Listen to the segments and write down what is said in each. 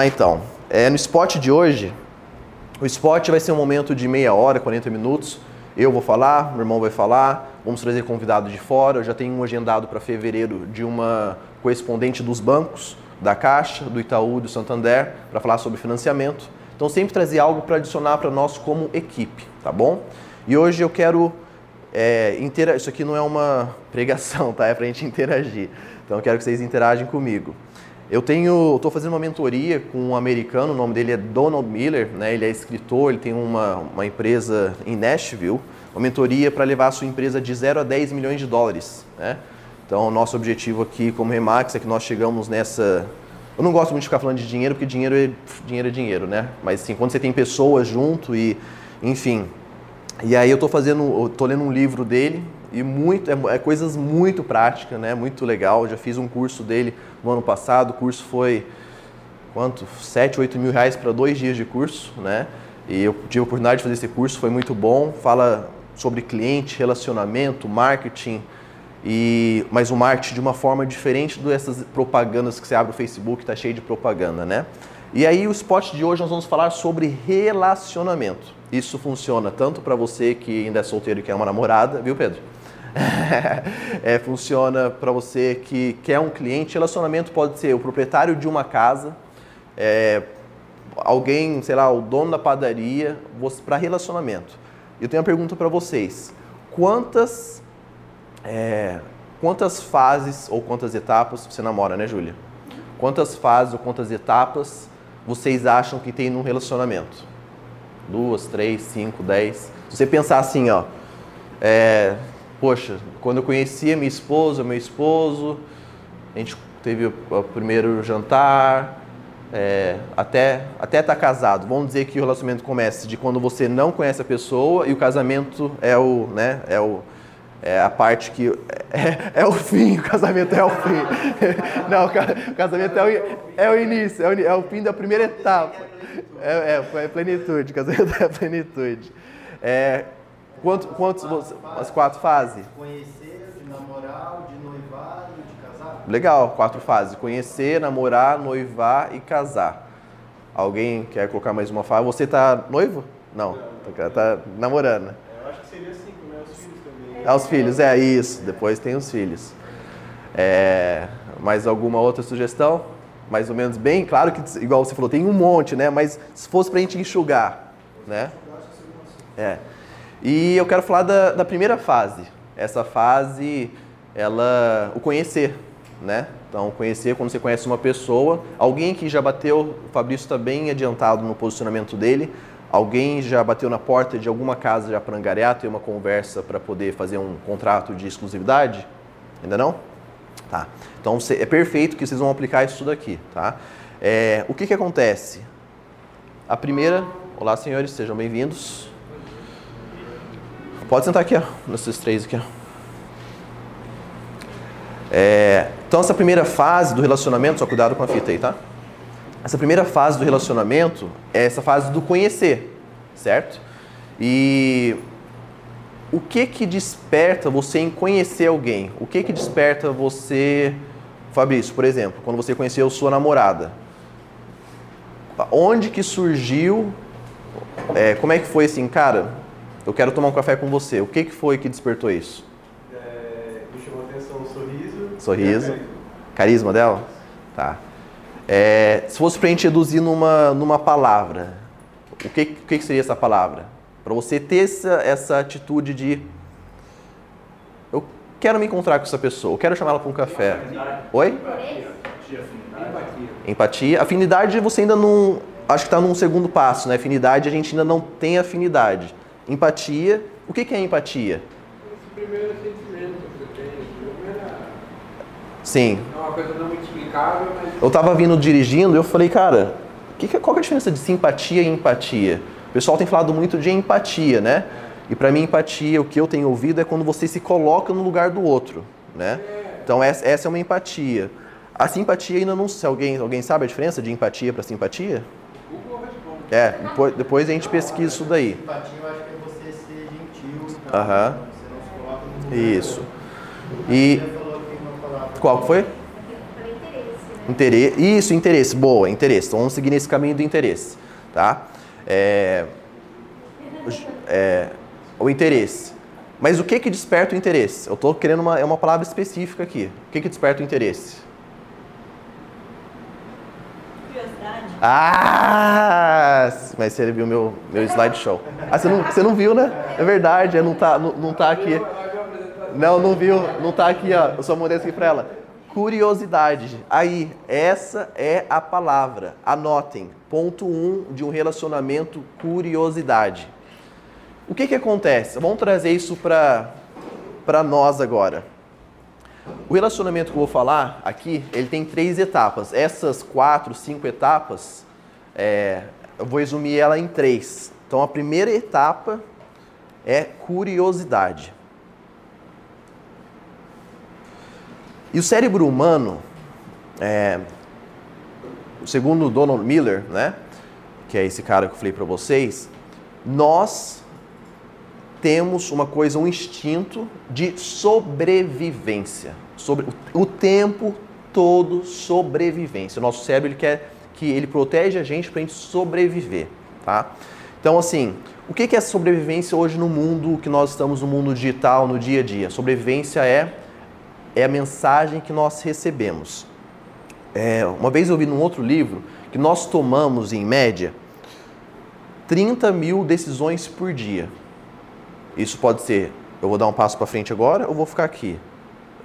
lá então. É, no spot de hoje, o spot vai ser um momento de meia hora, 40 minutos. Eu vou falar, meu irmão vai falar, vamos trazer convidado de fora. Eu já tenho um agendado para fevereiro de uma correspondente dos bancos, da Caixa, do Itaú, do Santander, para falar sobre financiamento. Então sempre trazer algo para adicionar para nós como equipe, tá bom? E hoje eu quero é, interagir. Isso aqui não é uma pregação, tá? É para a gente interagir. Então eu quero que vocês interagem comigo. Eu tenho, estou fazendo uma mentoria com um americano, o nome dele é Donald Miller, né? Ele é escritor, ele tem uma, uma empresa em Nashville, uma mentoria para levar a sua empresa de 0 a 10 milhões de dólares, né? Então, o nosso objetivo aqui como Remax é que nós chegamos nessa eu não gosto muito de ficar falando de dinheiro, porque dinheiro é dinheiro, é dinheiro né? Mas assim, quando você tem pessoas junto e, enfim. E aí eu estou fazendo, tô lendo um livro dele, e muito, é, é, coisas muito práticas, né? Muito legal. Já fiz um curso dele no ano passado. O curso foi quanto? 7, 8 mil reais para dois dias de curso, né? E eu tive a oportunidade de fazer esse curso, foi muito bom. Fala sobre cliente, relacionamento, marketing, e mas o marketing de uma forma diferente dessas propagandas que você abre o Facebook, está cheio de propaganda, né? E aí o spot de hoje nós vamos falar sobre relacionamento. Isso funciona tanto para você que ainda é solteiro e quer uma namorada, viu, Pedro? é, funciona para você que quer um cliente. Relacionamento pode ser o proprietário de uma casa, é, alguém, sei lá, o dono da padaria, para relacionamento. Eu tenho uma pergunta para vocês. Quantas, é, quantas fases ou quantas etapas você namora, né, Júlia? Quantas fases ou quantas etapas vocês acham que tem num relacionamento? Duas, três, cinco, dez? Se você pensar assim, ó, é, poxa, quando eu conheci a minha esposa, meu esposo, a gente teve o primeiro jantar, é, até até estar tá casado. Vamos dizer que o relacionamento começa de quando você não conhece a pessoa e o casamento é o, né, é o é a parte que é, é o fim, o casamento é o fim. Não, o casamento é o, é o início, é o, é o fim da primeira etapa. É, é, é plenitude, casamento é plenitude. É, Quanto, quantos você, as quatro fases? Conhecer, de namorar, de noivar e de casar. Legal, quatro fases. Conhecer, namorar, noivar e casar. Alguém quer colocar mais uma fase? Você está noivo? Não, está tá namorando. É, eu acho que seria cinco, né? Os filhos também. É, os filhos, é isso. Depois tem os filhos. É, mais alguma outra sugestão? Mais ou menos bem? Claro que, igual você falou, tem um monte, né? Mas se fosse para a gente enxugar, né? É. E eu quero falar da, da primeira fase. Essa fase, ela, o conhecer, né? Então, conhecer quando você conhece uma pessoa, alguém que já bateu, o Fabrício está bem adiantado no posicionamento dele, alguém já bateu na porta de alguma casa já para angariar, ter uma conversa para poder fazer um contrato de exclusividade? Ainda não? Tá. Então, é perfeito que vocês vão aplicar isso tudo aqui, tá? É, o que que acontece? A primeira, olá senhores, sejam bem-vindos. Pode sentar aqui, ó, nesses três aqui. Ó. É, então, essa primeira fase do relacionamento, só cuidado com a fita aí, tá? Essa primeira fase do relacionamento é essa fase do conhecer, certo? E o que que desperta você em conhecer alguém? O que que desperta você, Fabrício, por exemplo, quando você conheceu sua namorada? Onde que surgiu? É, como é que foi assim, cara? Eu quero tomar um café com você. O que, que foi que despertou isso? É, me chamou a atenção o sorriso. Sorriso. Carisma. carisma dela? Tá. É, se fosse para a gente reduzir numa, numa palavra, o que, o que seria essa palavra? Para você ter essa, essa atitude de eu quero me encontrar com essa pessoa, eu quero chamar ela para um café. Afinidade. Oi? Empatia. Empatia. Empatia. Afinidade você ainda não. Acho que está num segundo passo, né? Afinidade a gente ainda não tem afinidade. Empatia. O que, que é empatia? Esse primeiro sentimento que você tem, primeira... Sim. É uma coisa não muito explicável, mas... Eu estava vindo dirigindo e eu falei, cara, que que, qual que é a diferença de simpatia e empatia? O pessoal tem falado muito de empatia, né? E para mim, empatia, o que eu tenho ouvido é quando você se coloca no lugar do outro, né? Então, essa, essa é uma empatia. A simpatia ainda não sei. Alguém, alguém sabe a diferença de empatia para simpatia? É, depois, depois a gente pesquisa isso daí. Simpatia, eu acho que é você ser gentil. Tá? Aham. Lugar. Isso. E qual que foi? Interesse. Isso, interesse. Boa, interesse. Então vamos seguir nesse caminho do interesse, tá? É, é, o interesse. Mas o que que desperta o interesse? Eu estou querendo uma, é uma palavra específica aqui. O que que desperta o interesse? Curiosidade. Ah! Mas você viu meu, meu slideshow. Ah, você não, você não viu, né? É verdade, é, não tá, não, não tá aqui. Não, não viu, não tá aqui, ó. Eu só mandei isso aqui pra ela. Curiosidade. Aí, essa é a palavra. Anotem. Ponto 1 um de um relacionamento, curiosidade. O que que acontece? Vamos trazer isso para nós agora. O relacionamento que eu vou falar aqui, ele tem três etapas. Essas quatro, cinco etapas, é, eu vou resumir ela em três. Então, a primeira etapa é curiosidade. E o cérebro humano, é, segundo Donald Miller, né, que é esse cara que eu falei para vocês, nós temos uma coisa, um instinto de sobrevivência. Sobre, o tempo todo sobrevivência. O nosso cérebro ele quer que ele protege a gente para a gente sobreviver, tá? Então, assim, o que é sobrevivência hoje no mundo que nós estamos no mundo digital, no dia a dia? Sobrevivência é é a mensagem que nós recebemos. É, uma vez eu vi num outro livro que nós tomamos, em média, 30 mil decisões por dia. Isso pode ser, eu vou dar um passo para frente agora ou vou ficar aqui?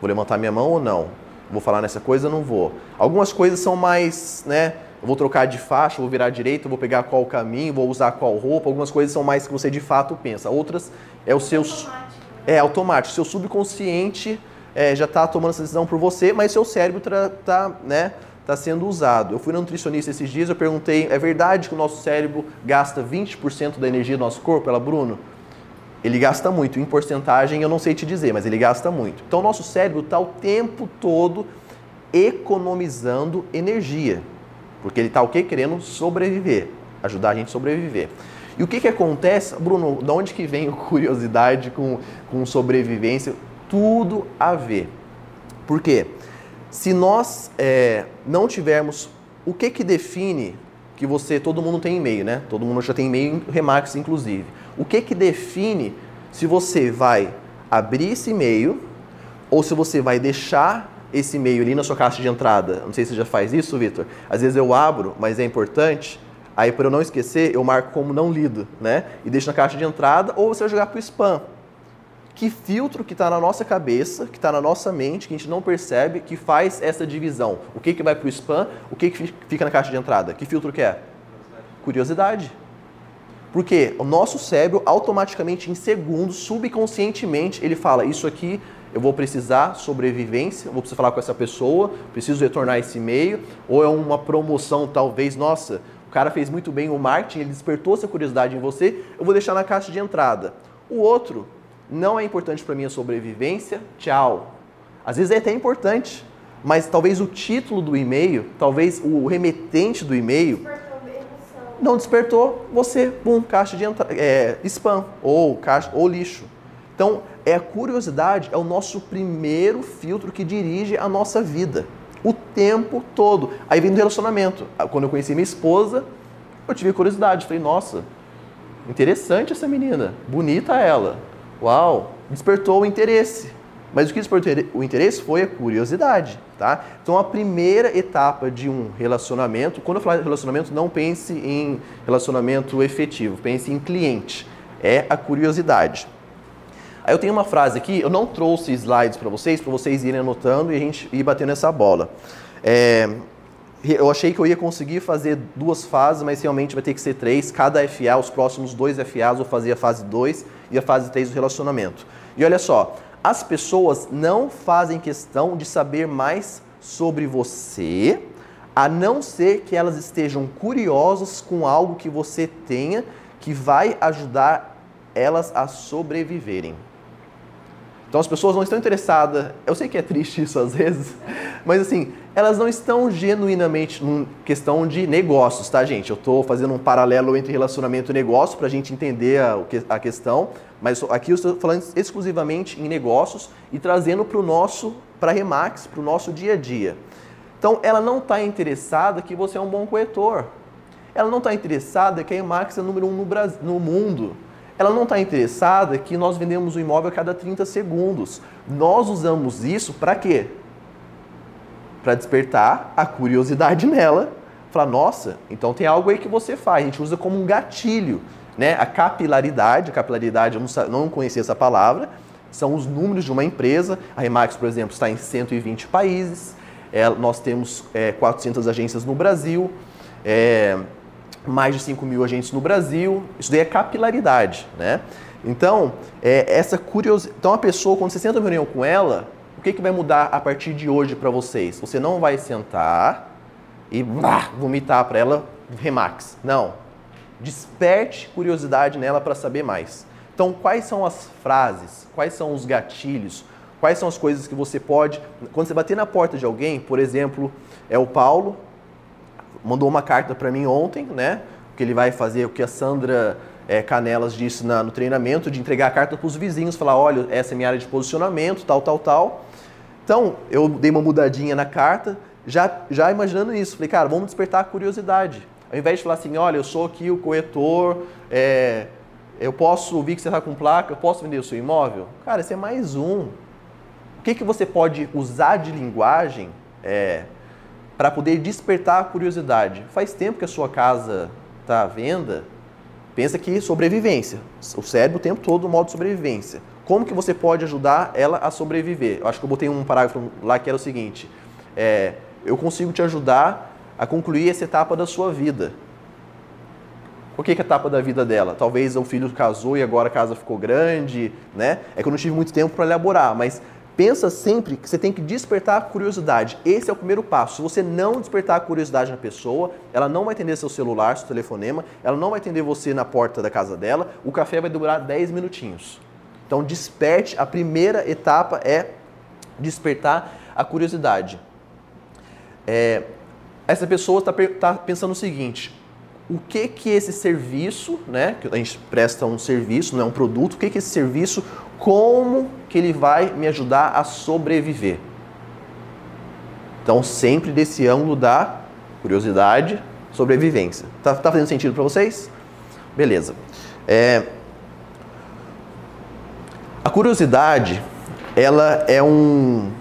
Vou levantar minha mão ou não? Vou falar nessa coisa ou não vou? Algumas coisas são mais, né? Eu vou trocar de faixa, vou virar à direita, vou pegar qual caminho, vou usar qual roupa. Algumas coisas são mais que você de fato pensa. Outras é o seu... Automático. É automático. Seu subconsciente é, já está tomando essa decisão por você, mas seu cérebro está né, tá sendo usado. Eu fui no nutricionista esses dias, eu perguntei, é verdade que o nosso cérebro gasta 20% da energia do nosso corpo? Ela, Bruno, ele gasta muito. Em porcentagem eu não sei te dizer, mas ele gasta muito. Então nosso cérebro está o tempo todo economizando energia. Porque ele está o quê? Querendo sobreviver. Ajudar a gente a sobreviver. E o que, que acontece? Bruno, de onde que vem curiosidade com, com sobrevivência? Tudo a ver. Por quê? Se nós é, não tivermos... O que que define que você... Todo mundo tem e-mail, né? Todo mundo já tem e-mail, Remax inclusive. O que que define se você vai abrir esse e-mail ou se você vai deixar esse e-mail ali na sua caixa de entrada. Não sei se você já faz isso, Vitor. Às vezes eu abro, mas é importante. Aí, para eu não esquecer, eu marco como não lido, né? E deixo na caixa de entrada ou você vai jogar para o spam. Que filtro que está na nossa cabeça, que está na nossa mente, que a gente não percebe, que faz essa divisão? O que, que vai para o spam, o que, que fica na caixa de entrada? Que filtro que é? Curiosidade. Porque o nosso cérebro, automaticamente, em segundos, subconscientemente, ele fala: Isso aqui eu vou precisar sobrevivência, vou precisar falar com essa pessoa, preciso retornar esse e-mail, ou é uma promoção, talvez, nossa, o cara fez muito bem o marketing, ele despertou essa curiosidade em você, eu vou deixar na caixa de entrada. O outro, não é importante para mim a sobrevivência, tchau. Às vezes é até importante, mas talvez o título do e-mail, talvez o remetente do e-mail. Não despertou, você, pum, caixa de entrada, é, spam ou caixa ou lixo. Então, é a curiosidade é o nosso primeiro filtro que dirige a nossa vida o tempo todo. Aí vem do relacionamento. Quando eu conheci minha esposa, eu tive curiosidade, falei: "Nossa, interessante essa menina, bonita ela. Uau, despertou o interesse. Mas o que despertou o interesse foi a curiosidade, tá? Então a primeira etapa de um relacionamento, quando eu falar relacionamento, não pense em relacionamento efetivo, pense em cliente. É a curiosidade. Aí eu tenho uma frase aqui, eu não trouxe slides para vocês, para vocês irem anotando e a gente ir batendo essa bola. É, eu achei que eu ia conseguir fazer duas fases, mas realmente vai ter que ser três. Cada FA, os próximos dois FAs, eu vou fazer a fase 2 e a fase 3 do relacionamento. E olha só, as pessoas não fazem questão de saber mais sobre você, a não ser que elas estejam curiosas com algo que você tenha que vai ajudar elas a sobreviverem. Então as pessoas não estão interessadas, eu sei que é triste isso às vezes, mas assim, elas não estão genuinamente em questão de negócios, tá, gente? Eu estou fazendo um paralelo entre relacionamento e negócio para a gente entender a, a questão, mas aqui eu estou falando exclusivamente em negócios e trazendo para o nosso, para a Remax, para o nosso dia a dia. Então, ela não está interessada que você é um bom corretor. Ela não está interessada que a Emax é número um no, Brasil, no mundo. Ela não está interessada que nós vendemos o imóvel a cada 30 segundos. Nós usamos isso para quê? Para despertar a curiosidade nela. Falar, nossa, então tem algo aí que você faz. A gente usa como um gatilho. Né? A capilaridade, capilaridade, eu não, não conhecia essa palavra, são os números de uma empresa. A Remax, por exemplo, está em 120 países. É, nós temos é, 400 agências no Brasil, é, mais de 5 mil agentes no Brasil. Isso daí é capilaridade, né? Então, é, essa curiosidade. Então, a pessoa, quando você senta uma reunião com ela, o que, que vai mudar a partir de hoje para vocês? Você não vai sentar e bah, vomitar para ela Remax. Não. Desperte curiosidade nela para saber mais. Então, quais são as frases? Quais são os gatilhos? Quais são as coisas que você pode. Quando você bater na porta de alguém, por exemplo, é o Paulo, mandou uma carta para mim ontem, né? Que ele vai fazer o que a Sandra é, Canelas disse na, no treinamento, de entregar a carta para os vizinhos, falar: olha, essa é minha área de posicionamento, tal, tal, tal. Então, eu dei uma mudadinha na carta, já, já imaginando isso. Falei, cara, vamos despertar a curiosidade. Ao invés de falar assim, olha, eu sou aqui o corretor, é, eu posso ouvir que você está com placa, eu posso vender o seu imóvel? Cara, esse é mais um que, que você pode usar de linguagem é, para poder despertar a curiosidade? Faz tempo que a sua casa está à venda, pensa que sobrevivência. O cérebro o tempo todo no modo sobrevivência. Como que você pode ajudar ela a sobreviver? Eu acho que eu botei um parágrafo lá que era o seguinte: é, eu consigo te ajudar a concluir essa etapa da sua vida. O que é a etapa da vida dela? Talvez o filho casou e agora a casa ficou grande, né? É que eu não tive muito tempo para elaborar, mas Pensa sempre que você tem que despertar a curiosidade. Esse é o primeiro passo. Se você não despertar a curiosidade na pessoa, ela não vai atender seu celular, seu telefonema, ela não vai atender você na porta da casa dela, o café vai durar 10 minutinhos. Então desperte, a primeira etapa é despertar a curiosidade. É, essa pessoa está tá pensando o seguinte, o que que esse serviço, né, que a gente presta um serviço, não é um produto, o que que esse serviço como que ele vai me ajudar a sobreviver. Então, sempre desse ângulo da curiosidade, sobrevivência. Tá, tá fazendo sentido para vocês? Beleza. É, a curiosidade, ela é um,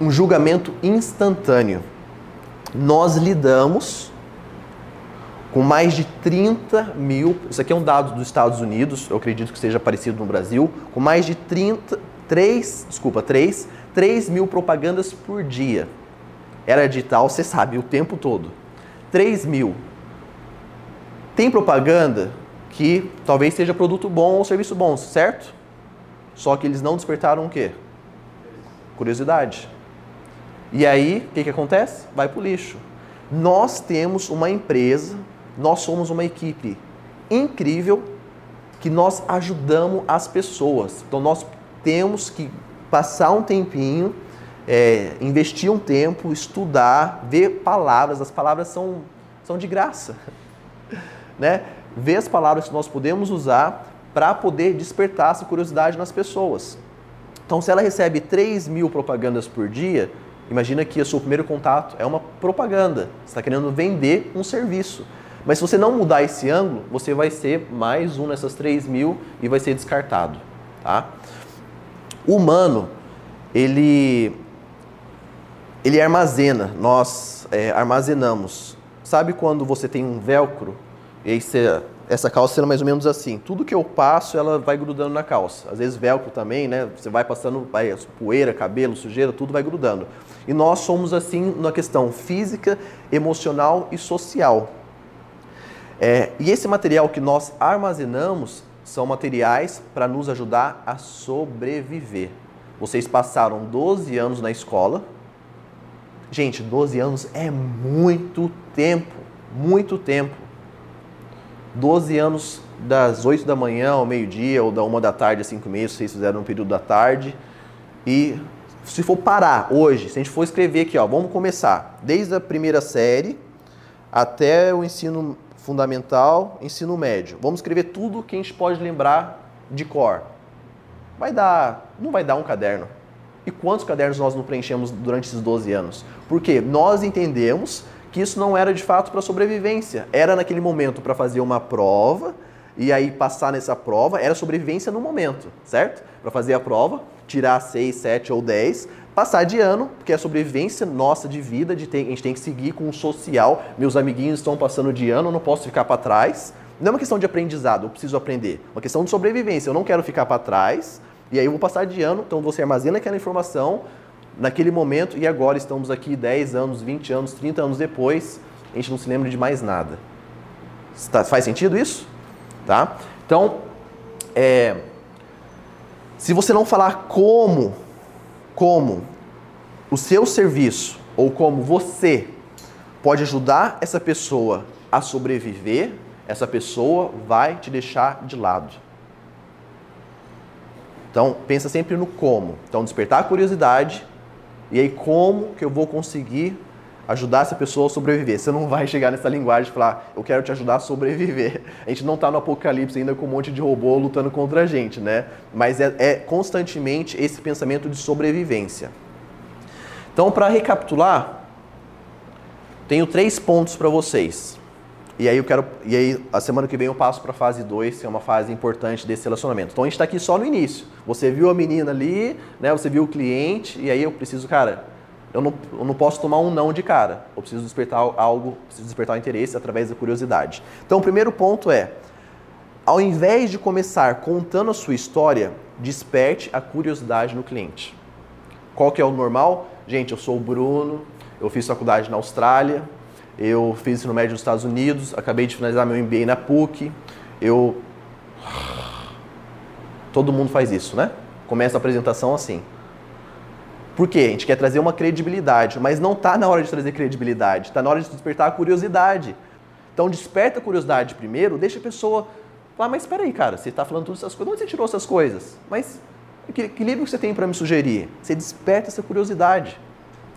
um julgamento instantâneo. Nós lidamos com mais de 30 mil, isso aqui é um dado dos Estados Unidos, eu acredito que seja parecido no Brasil, com mais de 30, 3, desculpa, 3, 3 mil propagandas por dia. Era digital, você sabe, o tempo todo. 3 mil. Tem propaganda que talvez seja produto bom ou serviço bom, certo? Só que eles não despertaram o quê? Curiosidade. E aí, o que, que acontece? Vai para o lixo. Nós temos uma empresa nós somos uma equipe incrível que nós ajudamos as pessoas. Então nós temos que passar um tempinho, é, investir um tempo, estudar, ver palavras. As palavras são, são de graça. né? Ver as palavras que nós podemos usar para poder despertar essa curiosidade nas pessoas. Então, se ela recebe 3 mil propagandas por dia, imagina que o seu primeiro contato é uma propaganda. Você está querendo vender um serviço. Mas se você não mudar esse ângulo, você vai ser mais um nessas 3 mil e vai ser descartado. Tá? O humano, ele, ele armazena, nós é, armazenamos. Sabe quando você tem um velcro e aí você, essa calça será mais ou menos assim. Tudo que eu passo, ela vai grudando na calça. Às vezes velcro também, né? Você vai passando vai, poeira, cabelo, sujeira, tudo vai grudando. E nós somos assim na questão física, emocional e social. É, e esse material que nós armazenamos são materiais para nos ajudar a sobreviver. Vocês passaram 12 anos na escola. Gente, 12 anos é muito tempo, muito tempo. 12 anos das 8 da manhã ao meio-dia ou da 1 da tarde às 5 meses, vocês fizeram no período da tarde. E se for parar hoje, se a gente for escrever aqui, ó, vamos começar desde a primeira série até o ensino fundamental, ensino médio. Vamos escrever tudo que a gente pode lembrar de cor. Vai dar, não vai dar um caderno. E quantos cadernos nós não preenchemos durante esses 12 anos? Porque nós entendemos que isso não era de fato para sobrevivência. Era naquele momento para fazer uma prova e aí passar nessa prova, era sobrevivência no momento, certo? Para fazer a prova, tirar 6, 7 ou 10, passar de ano, porque é sobrevivência nossa de vida, de ter, a gente tem que seguir com o social. Meus amiguinhos estão passando de ano, eu não posso ficar para trás. Não é uma questão de aprendizado, eu preciso aprender. É uma questão de sobrevivência, eu não quero ficar para trás. E aí eu vou passar de ano, então você armazena aquela informação naquele momento e agora estamos aqui 10 anos, 20 anos, 30 anos depois, a gente não se lembra de mais nada. Tá, faz sentido isso? Tá? Então, é, se você não falar como, como o seu serviço ou como você pode ajudar essa pessoa a sobreviver, essa pessoa vai te deixar de lado. Então, pensa sempre no como. Então, despertar a curiosidade e aí como que eu vou conseguir ajudar essa pessoa a sobreviver. Você não vai chegar nessa linguagem e falar, eu quero te ajudar a sobreviver. A gente não está no apocalipse ainda com um monte de robô lutando contra a gente, né? Mas é, é constantemente esse pensamento de sobrevivência. Então, para recapitular, tenho três pontos para vocês. E aí eu quero. E aí, a semana que vem eu passo para a fase 2, que é uma fase importante desse relacionamento. Então a gente está aqui só no início. Você viu a menina ali, né? Você viu o cliente, e aí eu preciso, cara, eu não, eu não posso tomar um não de cara. Eu preciso despertar algo, preciso despertar o interesse através da curiosidade. Então o primeiro ponto é. Ao invés de começar contando a sua história, desperte a curiosidade no cliente. Qual que é o normal? Gente, eu sou o Bruno, eu fiz faculdade na Austrália, eu fiz ensino médio nos Estados Unidos, acabei de finalizar meu MBA na PUC. Eu. Todo mundo faz isso, né? Começa a apresentação assim. Por quê? A gente quer trazer uma credibilidade, mas não está na hora de trazer credibilidade, está na hora de despertar a curiosidade. Então desperta a curiosidade primeiro, deixa a pessoa falar, mas espera aí, cara, você está falando todas essas coisas, onde você tirou essas coisas? Mas que, que que você tem para me sugerir? Você desperta essa curiosidade.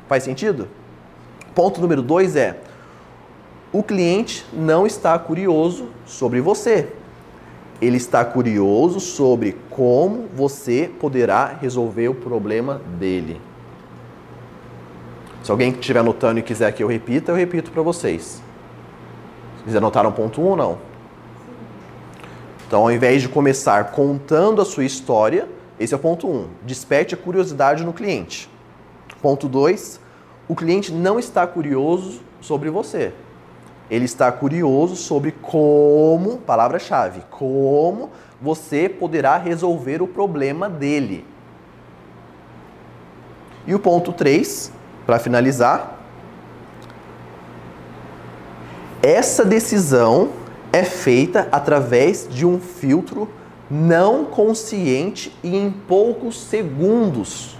Faz sentido? Ponto número dois é, o cliente não está curioso sobre você. Ele está curioso sobre como você poderá resolver o problema dele. Se alguém estiver anotando e quiser que eu repita, eu repito para vocês. Vocês anotaram ponto 1 um, ou não? Então, ao invés de começar contando a sua história, esse é o ponto 1. Um, desperte a curiosidade no cliente. Ponto 2. O cliente não está curioso sobre você. Ele está curioso sobre como, palavra-chave, como você poderá resolver o problema dele. E o ponto 3, para finalizar, essa decisão é feita através de um filtro não consciente e em poucos segundos.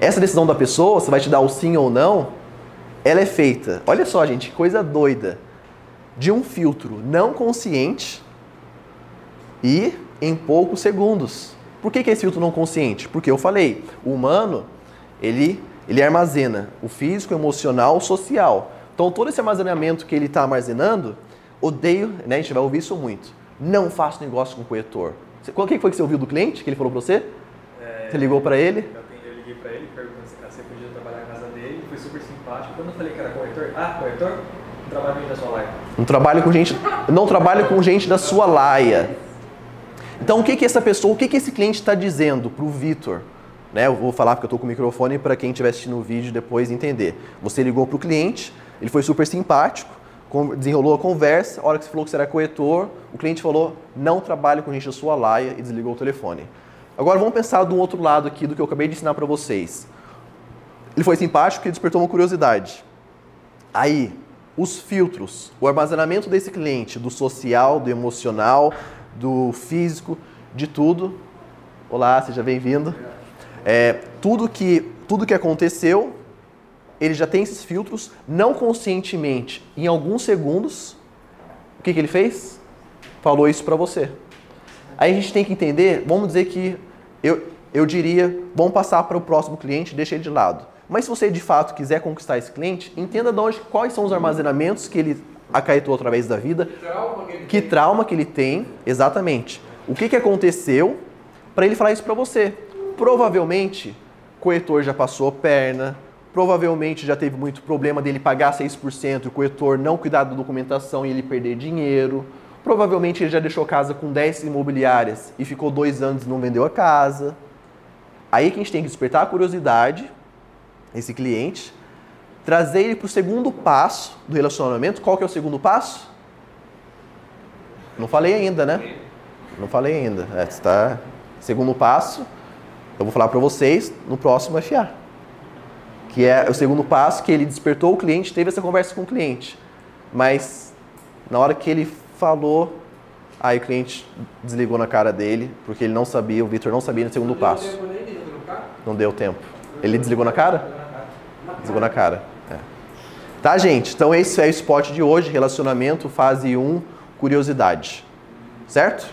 Essa decisão da pessoa, se vai te dar o sim ou não, ela é feita, olha só, gente, que coisa doida, de um filtro não consciente e em poucos segundos. Por que, que é esse filtro não consciente? Porque eu falei, o humano, ele, ele armazena o físico, o emocional, o social. Então, todo esse armazenamento que ele está armazenando, odeio, né, a gente vai ouvir isso muito. Não faço negócio com corretor. O que foi que você ouviu do cliente, que ele falou para você? É, você ligou para ele? Eu, eu liguei para ele, perguntando se você podia trabalhar na casa dele, foi super simpático. Quando eu falei que era corretor, ah, corretor, não trabalho com gente da sua laia. Não trabalho com gente, não trabalho com gente da sua laia. Então, o que que essa pessoa, o que que esse cliente está dizendo para o Vitor? Né, eu vou falar porque eu estou com o microfone para quem estiver assistindo o vídeo depois entender. Você ligou para o cliente, ele foi super simpático, desenrolou a conversa, a hora que você falou que você era corretor, o cliente falou, não trabalho com gente da sua laia e desligou o telefone. Agora vamos pensar do outro lado aqui do que eu acabei de ensinar para vocês. Ele foi simpático porque despertou uma curiosidade. Aí, os filtros, o armazenamento desse cliente, do social, do emocional, do físico, de tudo. Olá, seja bem-vindo. É, tudo que tudo que aconteceu, ele já tem esses filtros, não conscientemente, em alguns segundos, o que, que ele fez? Falou isso para você. Aí a gente tem que entender, vamos dizer que eu, eu diria, vamos passar para o próximo cliente, deixa ele de lado. Mas se você de fato quiser conquistar esse cliente, entenda de onde, quais são os armazenamentos que ele acaetou através da vida, Que trauma que ele que trauma que ele tem, exatamente. O que, que aconteceu para ele falar isso para você? provavelmente corretor já passou perna, provavelmente já teve muito problema dele pagar 6% e o corretor não cuidar da documentação e ele perder dinheiro. Provavelmente ele já deixou casa com 10 imobiliárias e ficou dois anos e não vendeu a casa. Aí que a gente tem que despertar a curiosidade, esse cliente, trazer ele para o segundo passo do relacionamento. Qual que é o segundo passo? Não falei ainda, né? Não falei ainda. É, está... Segundo passo, eu vou falar para vocês no próximo FA. Que é o segundo passo que ele despertou o cliente, teve essa conversa com o cliente. Mas na hora que ele falou, aí o cliente desligou na cara dele, porque ele não sabia, o Vitor não sabia no segundo Não deu passo. tempo nem de trocar? Não deu tempo. Ele desligou na cara? Desligou na cara. É. Tá, gente? Então esse é o spot de hoje, relacionamento, fase 1, curiosidade. Certo?